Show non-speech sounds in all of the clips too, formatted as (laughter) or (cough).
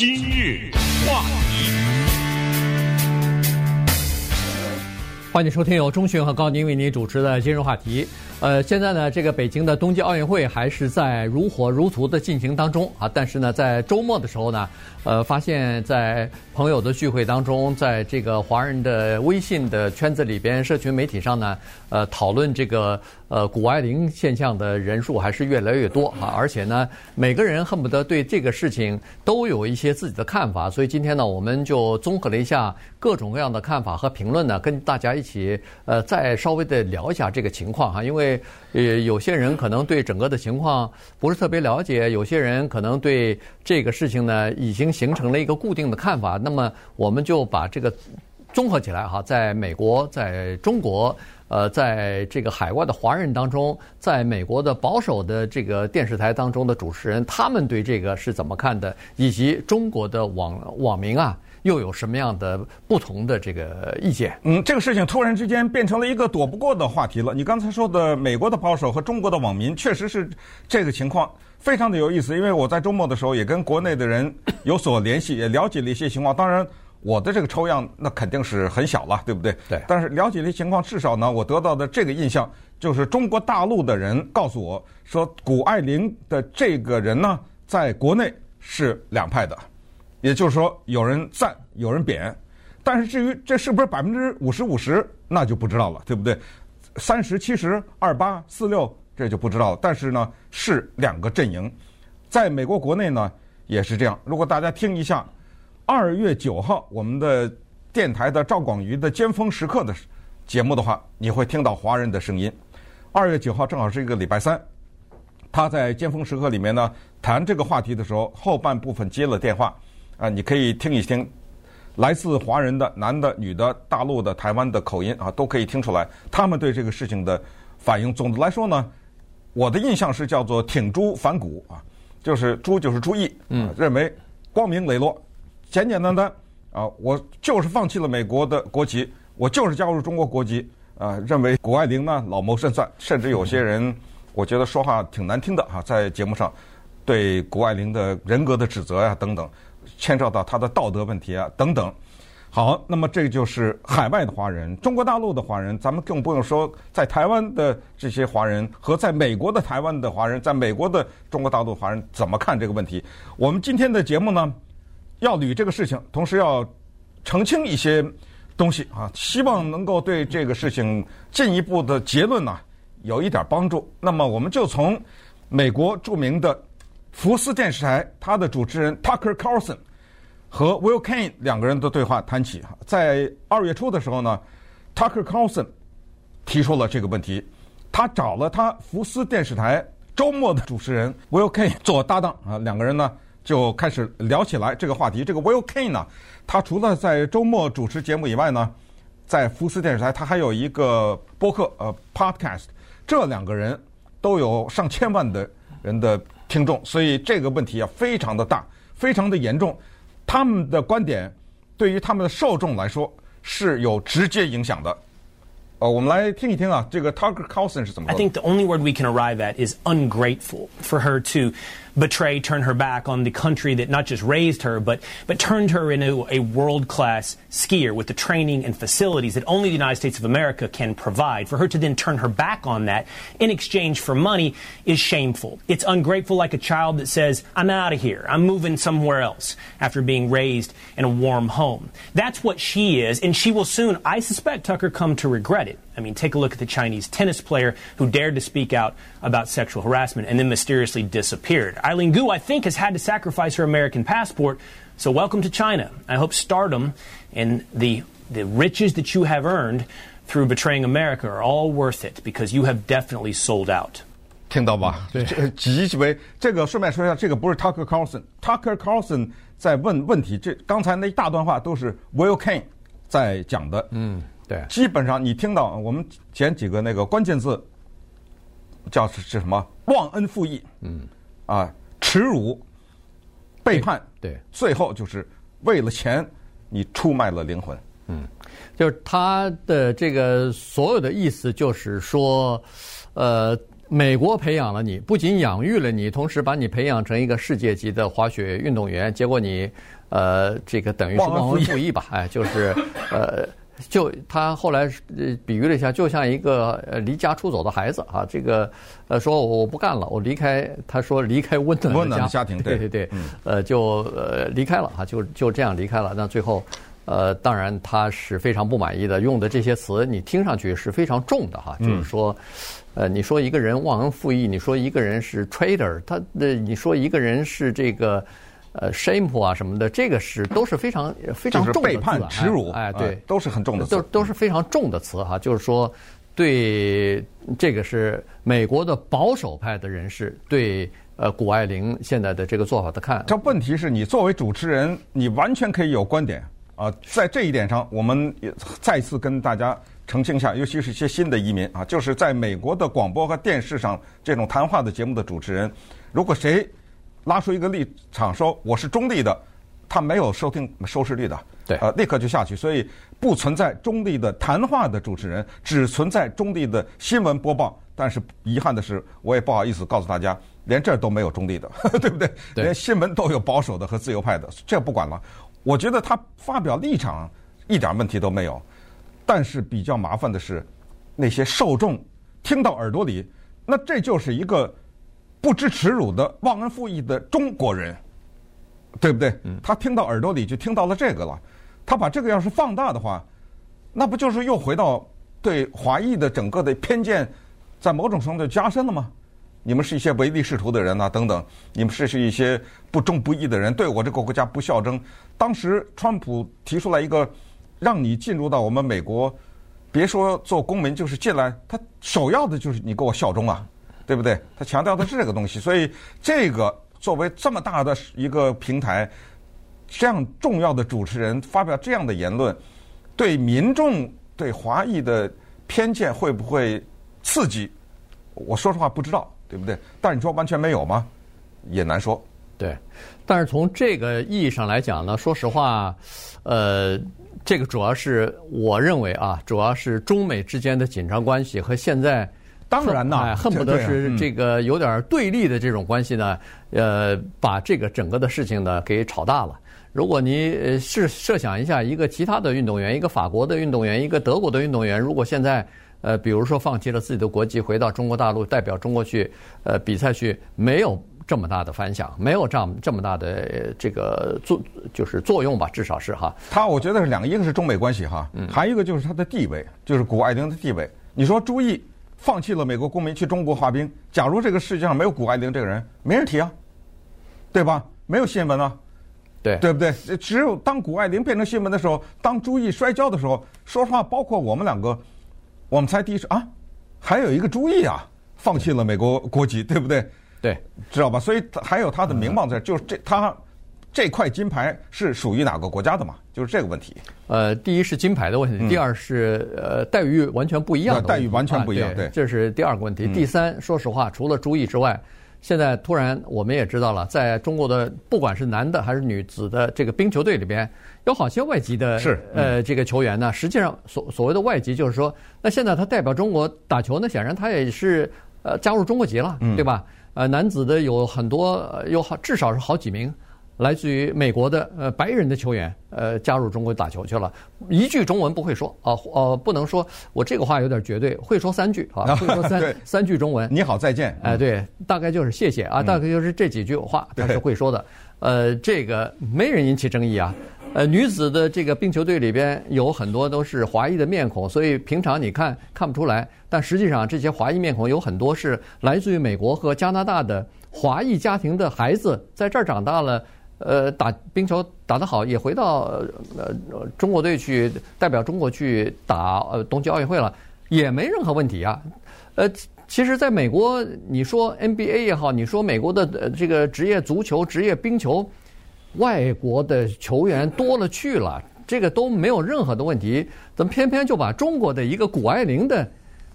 今日话题，欢迎收听由钟迅和高宁为您主持的今日话题。呃，现在呢，这个北京的冬季奥运会还是在如火如荼的进行当中啊。但是呢，在周末的时候呢，呃，发现，在朋友的聚会当中，在这个华人的微信的圈子里边，社群媒体上呢，呃，讨论这个呃谷爱凌现象的人数还是越来越多啊。而且呢，每个人恨不得对这个事情都有一些自己的看法。所以今天呢，我们就综合了一下各种各样的看法和评论呢，跟大家一起呃再稍微的聊一下这个情况哈，因为。呃，有些人可能对整个的情况不是特别了解，有些人可能对这个事情呢已经形成了一个固定的看法。那么，我们就把这个综合起来哈，在美国、在中国，呃，在这个海外的华人当中，在美国的保守的这个电视台当中的主持人，他们对这个是怎么看的，以及中国的网网民啊。又有什么样的不同的这个意见？嗯，这个事情突然之间变成了一个躲不过的话题了。你刚才说的美国的保守和中国的网民，确实是这个情况，非常的有意思。因为我在周末的时候也跟国内的人 (laughs) 有所联系，也了解了一些情况。当然，我的这个抽样那肯定是很小了，对不对？对。但是了解的情况，至少呢，我得到的这个印象就是，中国大陆的人告诉我说，谷爱凌的这个人呢，在国内是两派的。也就是说，有人赞，有人贬，但是至于这是不是百分之五十五十，那就不知道了，对不对？三十七十二八四六，这就不知道了。但是呢，是两个阵营，在美国国内呢也是这样。如果大家听一下二月九号我们的电台的赵广瑜的尖峰时刻的节目的话，你会听到华人的声音。二月九号正好是一个礼拜三，他在尖峰时刻里面呢谈这个话题的时候，后半部分接了电话。啊，你可以听一听，来自华人的男的、女的、大陆的、台湾的口音啊，都可以听出来他们对这个事情的反应。总的来说呢，我的印象是叫做挺朱反骨啊，就是朱就是朱毅，嗯，认为光明磊落，简简单单啊，我就是放弃了美国的国籍，我就是加入中国国籍啊，认为谷爱凌呢老谋深算，甚至有些人我觉得说话挺难听的哈，在节目上对谷爱凌的人格的指责呀等等。牵涉到他的道德问题啊等等，好，那么这就是海外的华人，中国大陆的华人，咱们更不用说在台湾的这些华人和在美国的台湾的华人，在美国的中国大陆华人怎么看这个问题？我们今天的节目呢，要捋这个事情，同时要澄清一些东西啊，希望能够对这个事情进一步的结论呢有一点帮助。那么我们就从美国著名的福斯电视台他的主持人 Tucker Carlson。和 Will Cain 两个人的对话谈起，在二月初的时候呢，Tucker Carlson 提出了这个问题，他找了他福斯电视台周末的主持人 Will Cain 做搭档啊，两个人呢就开始聊起来这个话题。这个 Will Cain 呢，他除了在周末主持节目以外呢，在福斯电视台他还有一个播客呃 Podcast，这两个人都有上千万的人的听众，所以这个问题啊非常的大，非常的严重。他们的观点对于他们的受众来说是有直接影响的。呃，我们来听一听啊，这个 Tucker Carlson 是怎么说的。I think the only word we can arrive at is ungrateful for her to betray, turn her back on the country that not just raised her, but, but turned her into a world-class skier with the training and facilities that only the United States of America can provide. For her to then turn her back on that in exchange for money is shameful. It's ungrateful like a child that says, I'm out of here. I'm moving somewhere else after being raised in a warm home. That's what she is, and she will soon, I suspect, Tucker, come to regret it. I mean, take a look at the Chinese tennis player who dared to speak out about sexual harassment and then mysteriously disappeared. Eileen Gu, I think, has had to sacrifice her American passport. So welcome to China. I hope stardom and the, the riches that you have earned through betraying America are all worth it because you have definitely sold out. 听到吧？对，极为这个顺便说一下，这个不是 Tucker Carlson，Tucker Carlson 在问问题，这刚才那一大段话都是 Will Cain 在讲的。嗯。 对，基本上你听到我们前几个那个关键字，叫是是什么？忘恩负义，嗯，啊，耻辱、背叛，对，对，最后就是为了钱，你出卖了灵魂，嗯，就是他的这个所有的意思，就是说，呃，美国培养了你，不仅养育了你，同时把你培养成一个世界级的滑雪运动员，结果你呃，这个等于是忘恩负义吧？哎，就是呃。就他后来呃比喻了一下，就像一个呃离家出走的孩子啊，这个呃说我不干了，我离开，他说离开温暖的家，温暖的家庭，对 (laughs) 对对，呃就呃离开了哈，就就这样离开了。那最后呃当然他是非常不满意的，用的这些词你听上去是非常重的哈，就是说呃你说一个人忘恩负义，你说一个人是 traitor，他的你说一个人是这个。呃，shame 啊什么的，这个是都是非常非常重的词，背叛、耻辱，哎，对，都是很重的词，都都是非常重的词哈。就是说，对这个是美国的保守派的人士对呃谷爱凌现在的这个做法的看。这问题是你作为主持人，你完全可以有观点啊。在这一点上，我们也再次跟大家澄清一下，尤其是一些新的移民啊，就是在美国的广播和电视上这种谈话的节目的主持人，如果谁。拉出一个立场说我是中立的，他没有收听收视率的，对，呃，立刻就下去，所以不存在中立的谈话的主持人，只存在中立的新闻播报。但是遗憾的是，我也不好意思告诉大家，连这儿都没有中立的，(laughs) 对不对？对，连新闻都有保守的和自由派的，这不管了。我觉得他发表立场一点问题都没有，但是比较麻烦的是，那些受众听到耳朵里，那这就是一个。不知耻辱的忘恩负义的中国人，对不对？他听到耳朵里就听到了这个了。他把这个要是放大的话，那不就是又回到对华裔的整个的偏见，在某种程度加深了吗？你们是一些唯利是图的人呐，等等，你们是是一些不忠不义的人，对我这个国家不效忠。当时川普提出来一个，让你进入到我们美国，别说做公民，就是进来，他首要的就是你给我效忠啊。对不对？他强调的是这个东西，所以这个作为这么大的一个平台，这样重要的主持人发表这样的言论，对民众对华裔的偏见会不会刺激？我说实话不知道，对不对？但是你说完全没有吗？也难说。对，但是从这个意义上来讲呢，说实话，呃，这个主要是我认为啊，主要是中美之间的紧张关系和现在。当然呐，恨不得是这个有点对立的这种关系呢，呃，把这个整个的事情呢给炒大了。如果你是设想一下，一个其他的运动员，一个法国的运动员，一个德国的运动员，如果现在呃，比如说放弃了自己的国籍，回到中国大陆代表中国去呃比赛去，没有这么大的反响，没有这样这么大的这个作就是作用吧，至少是哈。他我觉得是两个，一个是中美关系哈，还有一个就是他的地位，就是谷爱凌的地位。你说朱毅。放弃了美国公民去中国滑冰。假如这个世界上没有谷爱凌这个人，没人提啊，对吧？没有新闻啊，对对不对？只有当谷爱凌变成新闻的时候，当朱毅摔跤的时候，说实话，包括我们两个，我们才第一次啊，还有一个朱毅啊，放弃了美国国籍，对不对？对，知道吧？所以还有他的名望在，就是这他。这块金牌是属于哪个国家的嘛？就是这个问题。呃，第一是金牌的问题，第二是呃待遇完全不一样。待遇完全不一样，对，这是第二个问题。第三，说实话，除了朱毅之外，现在突然我们也知道了，在中国的不管是男的还是女子的这个冰球队里边，有好些外籍的是呃这个球员呢。实际上，所所谓的外籍，就是说，那现在他代表中国打球，呢显然他也是呃加入中国籍了，对吧？呃，男子的有很多，有好至少是好几名。来自于美国的呃白人的球员，呃加入中国打球去了，一句中文不会说啊，呃不能说，我这个话有点绝对，会说三句啊，会说三三句中文。你好，再见。哎，对，大概就是谢谢啊，大概就是这几句话他是会说的。呃，这个没人引起争议啊。呃，女子的这个冰球队里边有很多都是华裔的面孔，所以平常你看看不出来，但实际上这些华裔面孔有很多是来自于美国和加拿大的华裔家庭的孩子，在这儿长大了。呃，打冰球打得好，也回到呃中国队去代表中国去打呃冬季奥运会了，也没任何问题啊。呃，其实在美国，你说 NBA 也好，你说美国的这个职业足球、职业冰球，外国的球员多了去了，这个都没有任何的问题，怎么偏偏就把中国的一个谷爱凌的？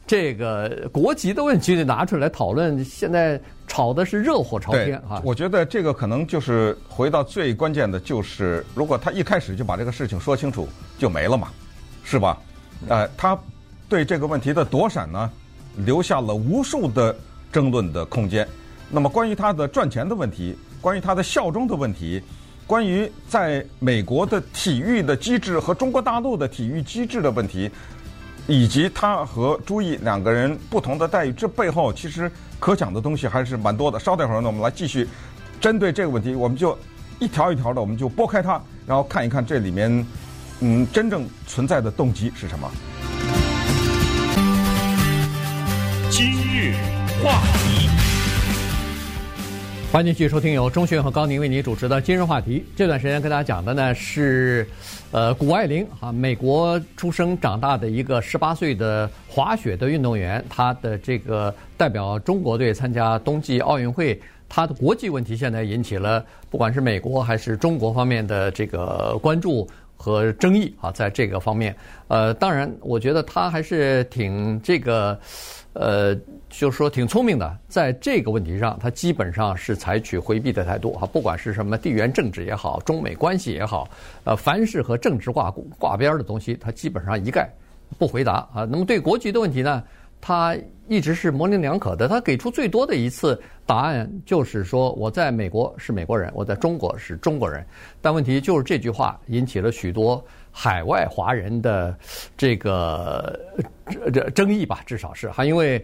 这个国籍的问题得拿出来讨论，现在吵的是热火朝天啊。我觉得这个可能就是回到最关键的，就是如果他一开始就把这个事情说清楚，就没了嘛，是吧？呃，他对这个问题的躲闪呢，留下了无数的争论的空间。那么，关于他的赚钱的问题，关于他的效忠的问题，关于在美国的体育的机制和中国大陆的体育机制的问题，以及他和朱毅两个人不同的待遇，这背后其实可讲的东西还是蛮多的。稍待会儿呢，我们来继续针对这个问题，我们就一条一条的，我们就拨开它，然后看一看这里面，嗯，真正存在的动机是什么。今日话题，欢迎继续收听由钟迅和高宁为您主持的今日话题。这段时间跟大家讲的呢是，呃，谷爱凌啊，美国出生长大的一个十八岁的滑雪的运动员，他的这个代表中国队参加冬季奥运会，他的国际问题现在引起了不管是美国还是中国方面的这个关注和争议啊，在这个方面，呃，当然，我觉得他还是挺这个。呃，就是说挺聪明的，在这个问题上，他基本上是采取回避的态度哈，不管是什么地缘政治也好，中美关系也好，呃，凡是和政治挂挂边的东西，他基本上一概不回答啊。那么对国籍的问题呢，他一直是模棱两可的。他给出最多的一次答案就是说，我在美国是美国人，我在中国是中国人。但问题就是这句话引起了许多。海外华人的这个这这争议吧，至少是还，因为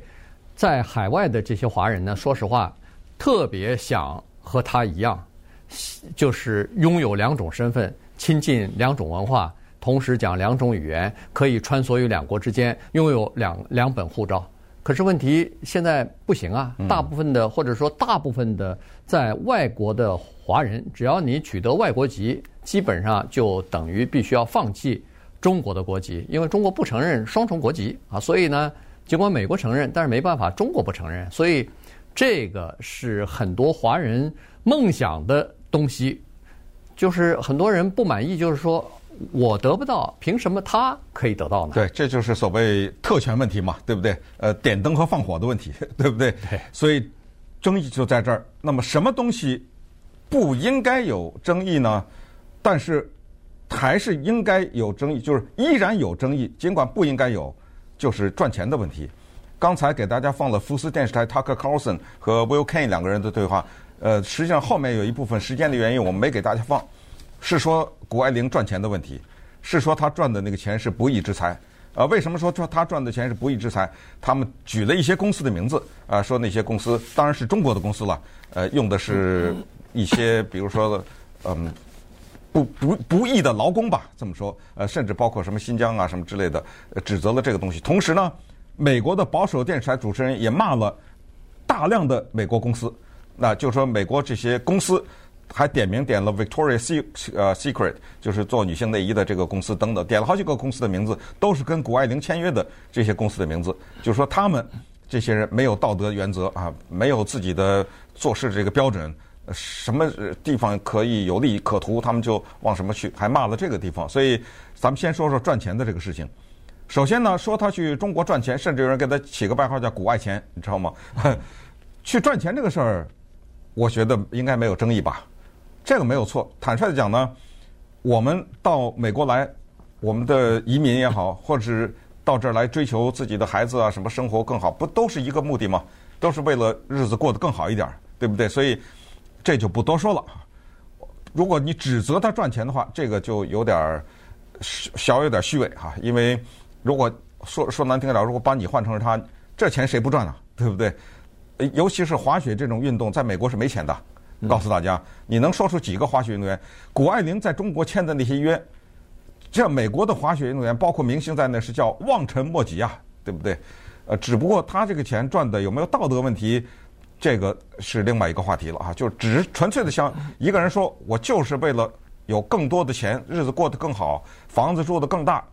在海外的这些华人呢，说实话，特别想和他一样，就是拥有两种身份，亲近两种文化，同时讲两种语言，可以穿梭于两国之间，拥有两两本护照。可是问题现在不行啊！大部分的或者说大部分的在外国的华人，只要你取得外国籍，基本上就等于必须要放弃中国的国籍，因为中国不承认双重国籍啊。所以呢，尽管美国承认，但是没办法，中国不承认。所以这个是很多华人梦想的东西，就是很多人不满意，就是说。我得不到，凭什么他可以得到呢？对，这就是所谓特权问题嘛，对不对？呃，点灯和放火的问题，(laughs) 对不对？对。所以争议就在这儿。那么什么东西不应该有争议呢？但是还是应该有争议，就是依然有争议，尽管不应该有，就是赚钱的问题。刚才给大家放了福斯电视台 Tucker Carlson 和 Will Cain 两个人的对话。呃，实际上后面有一部分时间的原因，我们没给大家放。是说谷爱凌赚钱的问题，是说他赚的那个钱是不义之财。呃，为什么说说他赚的钱是不义之财？他们举了一些公司的名字，啊，说那些公司当然是中国的公司了，呃，用的是一些比如说，嗯，不不不义的劳工吧，这么说，呃，甚至包括什么新疆啊什么之类的，呃指责了这个东西。同时呢，美国的保守电视台主持人也骂了大量的美国公司，那就说美国这些公司。还点名点了 Victoria's 呃 Secret，就是做女性内衣的这个公司等等，点了好几个公司的名字，都是跟谷爱凌签约的这些公司的名字。就说他们这些人没有道德原则啊，没有自己的做事这个标准，什么地方可以有利可图，他们就往什么去，还骂了这个地方。所以咱们先说说赚钱的这个事情。首先呢，说他去中国赚钱，甚至有人给他起个外号叫“谷爱钱”，你知道吗？(laughs) 去赚钱这个事儿，我觉得应该没有争议吧。这个没有错。坦率的讲呢，我们到美国来，我们的移民也好，或者是到这儿来追求自己的孩子啊，什么生活更好，不都是一个目的吗？都是为了日子过得更好一点，对不对？所以这就不多说了。如果你指责他赚钱的话，这个就有点小有点虚伪哈。因为如果说说难听点，如果把你换成了他，这钱谁不赚啊？对不对？尤其是滑雪这种运动，在美国是没钱的。告诉大家，你能说出几个滑雪运动员？谷爱凌在中国签的那些约，这美国的滑雪运动员，包括明星在内，是叫望尘莫及啊，对不对？呃，只不过他这个钱赚的有没有道德问题，这个是另外一个话题了啊。就只是纯粹的像一个人说，我就是为了有更多的钱，日子过得更好，房子住得更大，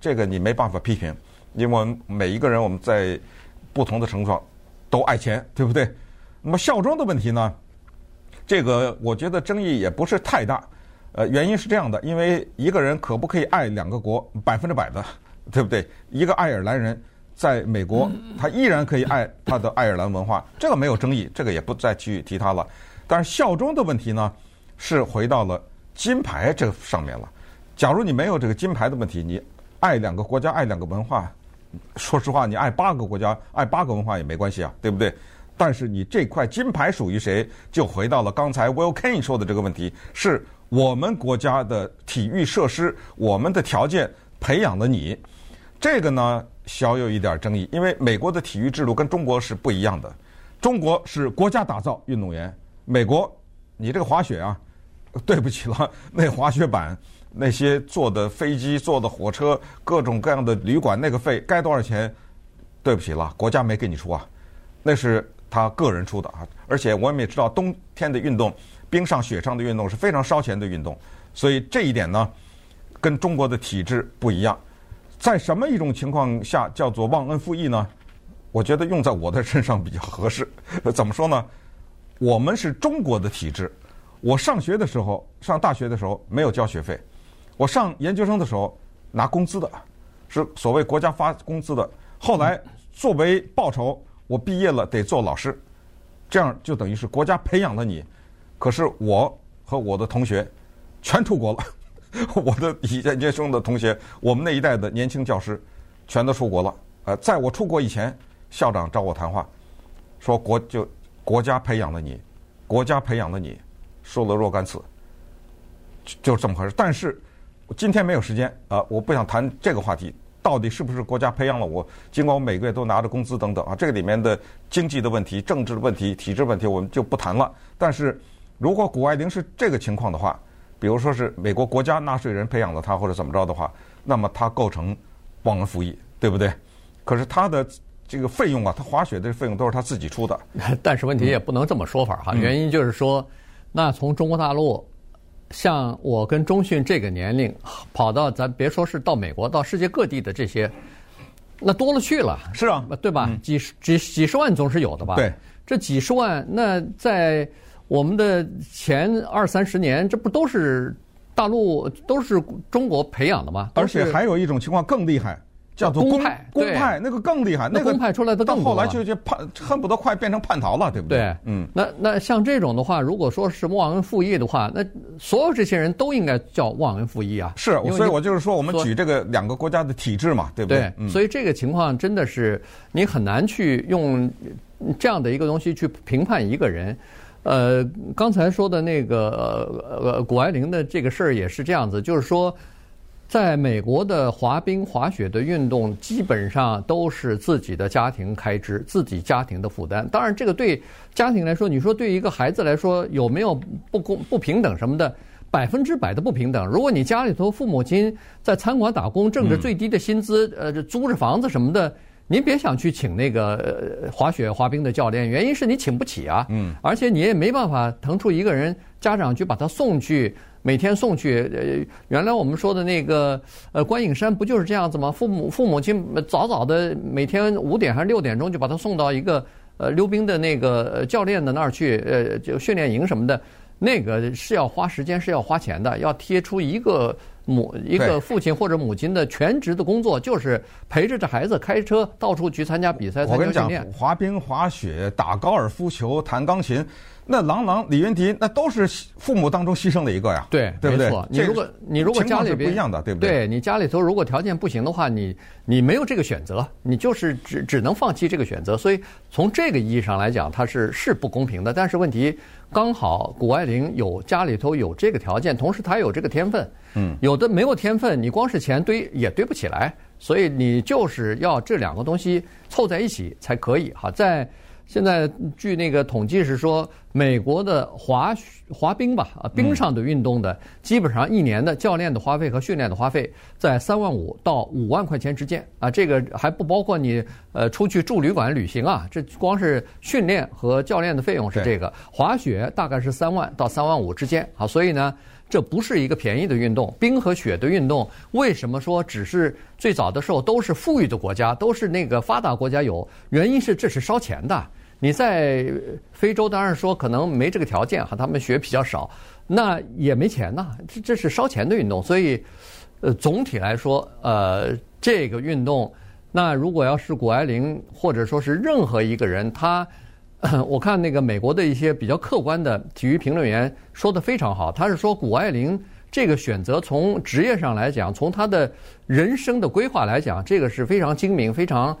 这个你没办法批评，因为我们每一个人我们在不同的程度上都爱钱，对不对？那么孝庄的问题呢？这个我觉得争议也不是太大，呃，原因是这样的，因为一个人可不可以爱两个国，百分之百的，(laughs) 对不对？一个爱尔兰人在美国，他依然可以爱他的爱尔兰文化，这个没有争议，这个也不再去提他了。但是效忠的问题呢，是回到了金牌这上面了。假如你没有这个金牌的问题，你爱两个国家，爱两个文化，说实话，你爱八个国家，爱八个文化也没关系啊，对不对？但是你这块金牌属于谁？就回到了刚才 Will Kane 说的这个问题：是我们国家的体育设施、我们的条件培养了你。这个呢，小有一点争议，因为美国的体育制度跟中国是不一样的。中国是国家打造运动员，美国你这个滑雪啊，对不起了，那滑雪板、那些坐的飞机、坐的火车、各种各样的旅馆，那个费该多少钱？对不起了，国家没给你出啊，那是。他个人出的啊，而且我们也知道，冬天的运动，冰上雪上的运动是非常烧钱的运动，所以这一点呢，跟中国的体制不一样。在什么一种情况下叫做忘恩负义呢？我觉得用在我的身上比较合适。(laughs) 怎么说呢？我们是中国的体制，我上学的时候，上大学的时候没有交学费，我上研究生的时候拿工资的，是所谓国家发工资的。后来作为报酬。我毕业了得做老师，这样就等于是国家培养了你。可是我和我的同学全出国了，(laughs) 我的以研究生的同学，我们那一代的年轻教师全都出国了。呃，在我出国以前，校长找我谈话，说国就国家培养了你，国家培养了你，说了若干次，就这么回事。但是今天没有时间啊，我不想谈这个话题。到底是不是国家培养了我？尽管我每个月都拿着工资等等啊，这个里面的经济的问题、政治的问题、体制问题，我们就不谈了。但是如果谷爱凌是这个情况的话，比如说是美国国家纳税人培养了他，或者怎么着的话，那么他构成忘恩负义，对不对？可是他的这个费用啊，他滑雪的费用都是他自己出的。(laughs) 但是问题也不能这么说法哈，原因就是说，那从中国大陆。像我跟中迅这个年龄，跑到咱别说是到美国，到世界各地的这些，那多了去了。是啊，对吧？嗯、几十几几十万总是有的吧？对，这几十万，那在我们的前二三十年，这不都是大陆都是中国培养的吗？而且还有一种情况更厉害。叫做公派，公派那个更厉害，那个公派出来的更到后来就就叛，恨不得快变成叛逃了，对不对？对，嗯。那那像这种的话，如果说是忘恩负义的话，那所有这些人都应该叫忘恩负义啊。是，所以我就是说，我们举这个两个国家的体制嘛，对不对？对。嗯、所以这个情况真的是你很难去用这样的一个东西去评判一个人。呃，刚才说的那个呃谷爱凌的这个事儿也是这样子，就是说。在美国的滑冰、滑雪的运动，基本上都是自己的家庭开支、自己家庭的负担。当然，这个对家庭来说，你说对一个孩子来说有没有不公、不平等什么的？百分之百的不平等。如果你家里头父母亲在餐馆打工，挣着最低的薪资，呃，租着房子什么的，您别想去请那个滑雪、滑冰的教练，原因是你请不起啊。嗯。而且你也没办法腾出一个人家长去把他送去。每天送去，呃，原来我们说的那个，呃，观影山不就是这样子吗？父母父母亲早早的每天五点还是六点钟就把他送到一个呃溜冰的那个教练的那儿去，呃，就训练营什么的，那个是要花时间，是要花钱的，要贴出一个母一个父亲或者母亲的全职的工作，就是陪着这孩子开车到处去参加比赛。我跟你讲，滑冰、滑雪、打高尔夫球、弹钢琴。那郎朗、李云迪，那都是父母当中牺牲的一个呀，对，对不对？你如果你如果家里边不一样的，对不对？对，你家里头如果条件不行的话，你你没有这个选择，你就是只只能放弃这个选择。所以从这个意义上来讲，它是是不公平的。但是问题刚好谷爱凌有家里头有这个条件，同时她有这个天分，嗯，有的没有天分，你光是钱堆也堆不起来。所以你就是要这两个东西凑在一起才可以。哈，在。现在据那个统计是说，美国的滑滑冰吧，啊，冰上的运动的，基本上一年的教练的花费和训练的花费在三万五到五万块钱之间啊，这个还不包括你呃出去住旅馆旅行啊，这光是训练和教练的费用是这个。滑雪大概是三万到三万五之间啊，所以呢。这不是一个便宜的运动，冰和雪的运动，为什么说只是最早的时候都是富裕的国家，都是那个发达国家有？原因是这是烧钱的。你在非洲当然说可能没这个条件哈，他们雪比较少，那也没钱呐。这这是烧钱的运动，所以呃总体来说，呃这个运动，那如果要是谷爱凌或者说是任何一个人，他。我看那个美国的一些比较客观的体育评论员说的非常好，他是说谷爱凌这个选择从职业上来讲，从他的人生的规划来讲，这个是非常精明、非常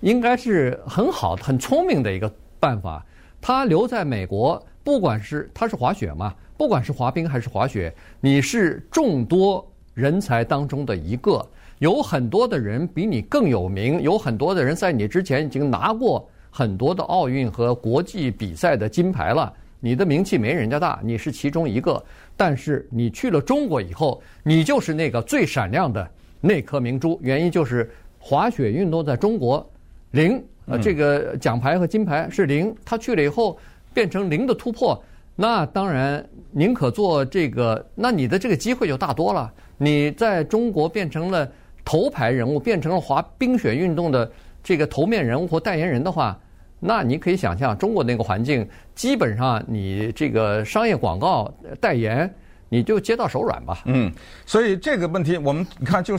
应该是很好、很聪明的一个办法。他留在美国，不管是他是滑雪嘛，不管是滑冰还是滑雪，你是众多人才当中的一个，有很多的人比你更有名，有很多的人在你之前已经拿过很多的奥运和国际比赛的金牌了。你的名气没人家大，你是其中一个，但是你去了中国以后，你就是那个最闪亮的那颗明珠。原因就是滑雪运动在中国零。呃，这个奖牌和金牌是零，他去了以后变成零的突破，那当然宁可做这个，那你的这个机会就大多了。你在中国变成了头牌人物，变成了滑冰雪运动的这个头面人物或代言人的话，那你可以想象中国那个环境，基本上你这个商业广告代言，你就接到手软吧。嗯，所以这个问题我们你看就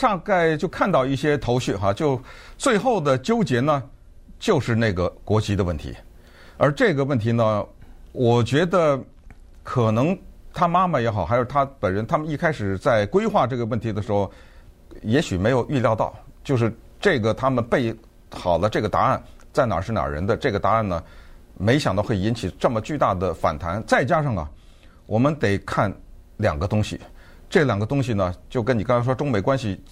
大概就看到一些头绪哈，就。最后的纠结呢，就是那个国籍的问题，而这个问题呢，我觉得可能他妈妈也好，还是他本人，他们一开始在规划这个问题的时候，也许没有预料到，就是这个他们备好了这个答案在哪儿是哪儿人的这个答案呢，没想到会引起这么巨大的反弹。再加上啊，我们得看两个东西，这两个东西呢，就跟你刚才说中美关系。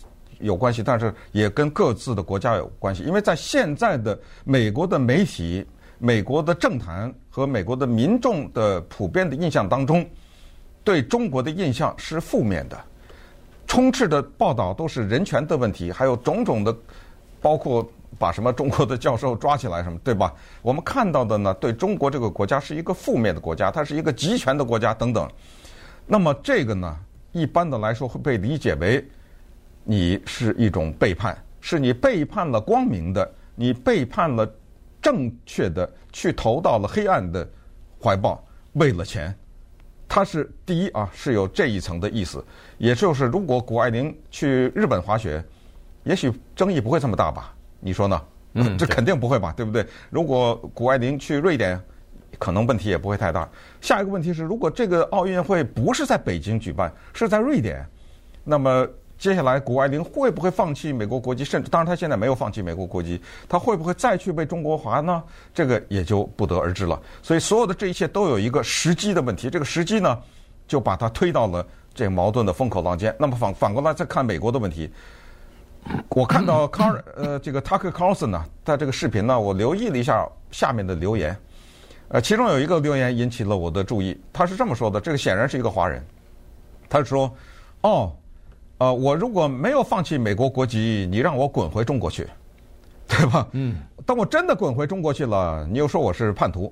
有关系，但是也跟各自的国家有关系。因为在现在的美国的媒体、美国的政坛和美国的民众的普遍的印象当中，对中国的印象是负面的，充斥的报道都是人权的问题，还有种种的，包括把什么中国的教授抓起来什么，对吧？我们看到的呢，对中国这个国家是一个负面的国家，它是一个集权的国家等等。那么这个呢，一般的来说会被理解为。你是一种背叛，是你背叛了光明的，你背叛了正确的，去投到了黑暗的怀抱，为了钱。他是第一啊，是有这一层的意思。也就是，如果谷爱凌去日本滑雪，也许争议不会这么大吧？你说呢？嗯，这肯定不会吧？对不对？如果谷爱凌去瑞典，可能问题也不会太大。下一个问题是，如果这个奥运会不是在北京举办，是在瑞典，那么。接下来，谷爱凌会不会放弃美国国籍？甚至，当然，他现在没有放弃美国国籍，他会不会再去被中国华呢？这个也就不得而知了。所以，所有的这一切都有一个时机的问题。这个时机呢，就把他推到了这个矛盾的风口浪尖。那么反反过来再看美国的问题，我看到卡尔呃这个 Tucker Carlson 呢，在这个视频呢，我留意了一下下面的留言，呃，其中有一个留言引起了我的注意。他是这么说的：这个显然是一个华人，他说：“哦。”呃，我如果没有放弃美国国籍，你让我滚回中国去，(laughs) 对吧？嗯。当我真的滚回中国去了，你又说我是叛徒，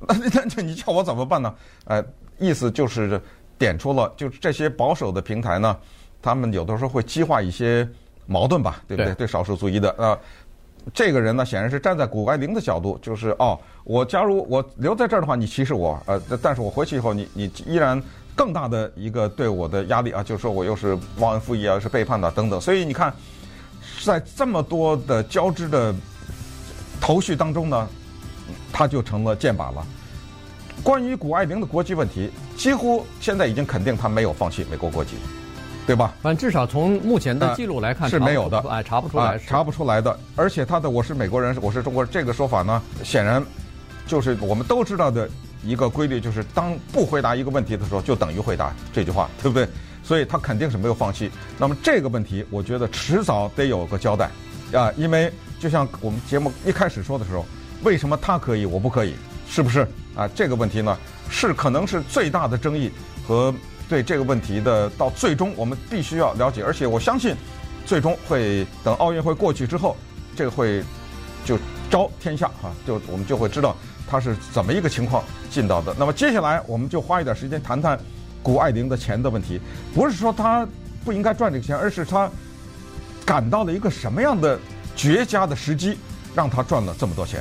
那 (laughs) 那你叫我怎么办呢？呃，意思就是点出了，就是这些保守的平台呢，他们有的时候会激化一些矛盾吧，对不对？对，对少数族裔的啊、呃，这个人呢，显然是站在谷爱凌的角度，就是哦，我假如我留在这儿的话，你歧视我，呃，但是我回去以后，你你依然。更大的一个对我的压力啊，就是说我又是忘恩负义啊，是背叛的等等。所以你看，在这么多的交织的头绪当中呢，他就成了箭靶了。关于谷爱凌的国籍问题，几乎现在已经肯定他没有放弃美国国籍，对吧？反正至少从目前的记录来看是没有的，哎，查不出来，查不出来的。而且他的“我是美国人，我是中国人”这个说法呢，显然就是我们都知道的。一个规律就是，当不回答一个问题的时候，就等于回答这句话，对不对？所以他肯定是没有放弃。那么这个问题，我觉得迟早得有个交代啊，因为就像我们节目一开始说的时候，为什么他可以，我不可以？是不是啊？这个问题呢，是可能是最大的争议和对这个问题的到最终，我们必须要了解。而且我相信，最终会等奥运会过去之后，这个会就昭天下哈，就我们就会知道。他是怎么一个情况进到的？那么接下来我们就花一点时间谈谈谷爱凌的钱的问题。不是说他不应该赚这个钱，而是他感到了一个什么样的绝佳的时机，让他赚了这么多钱。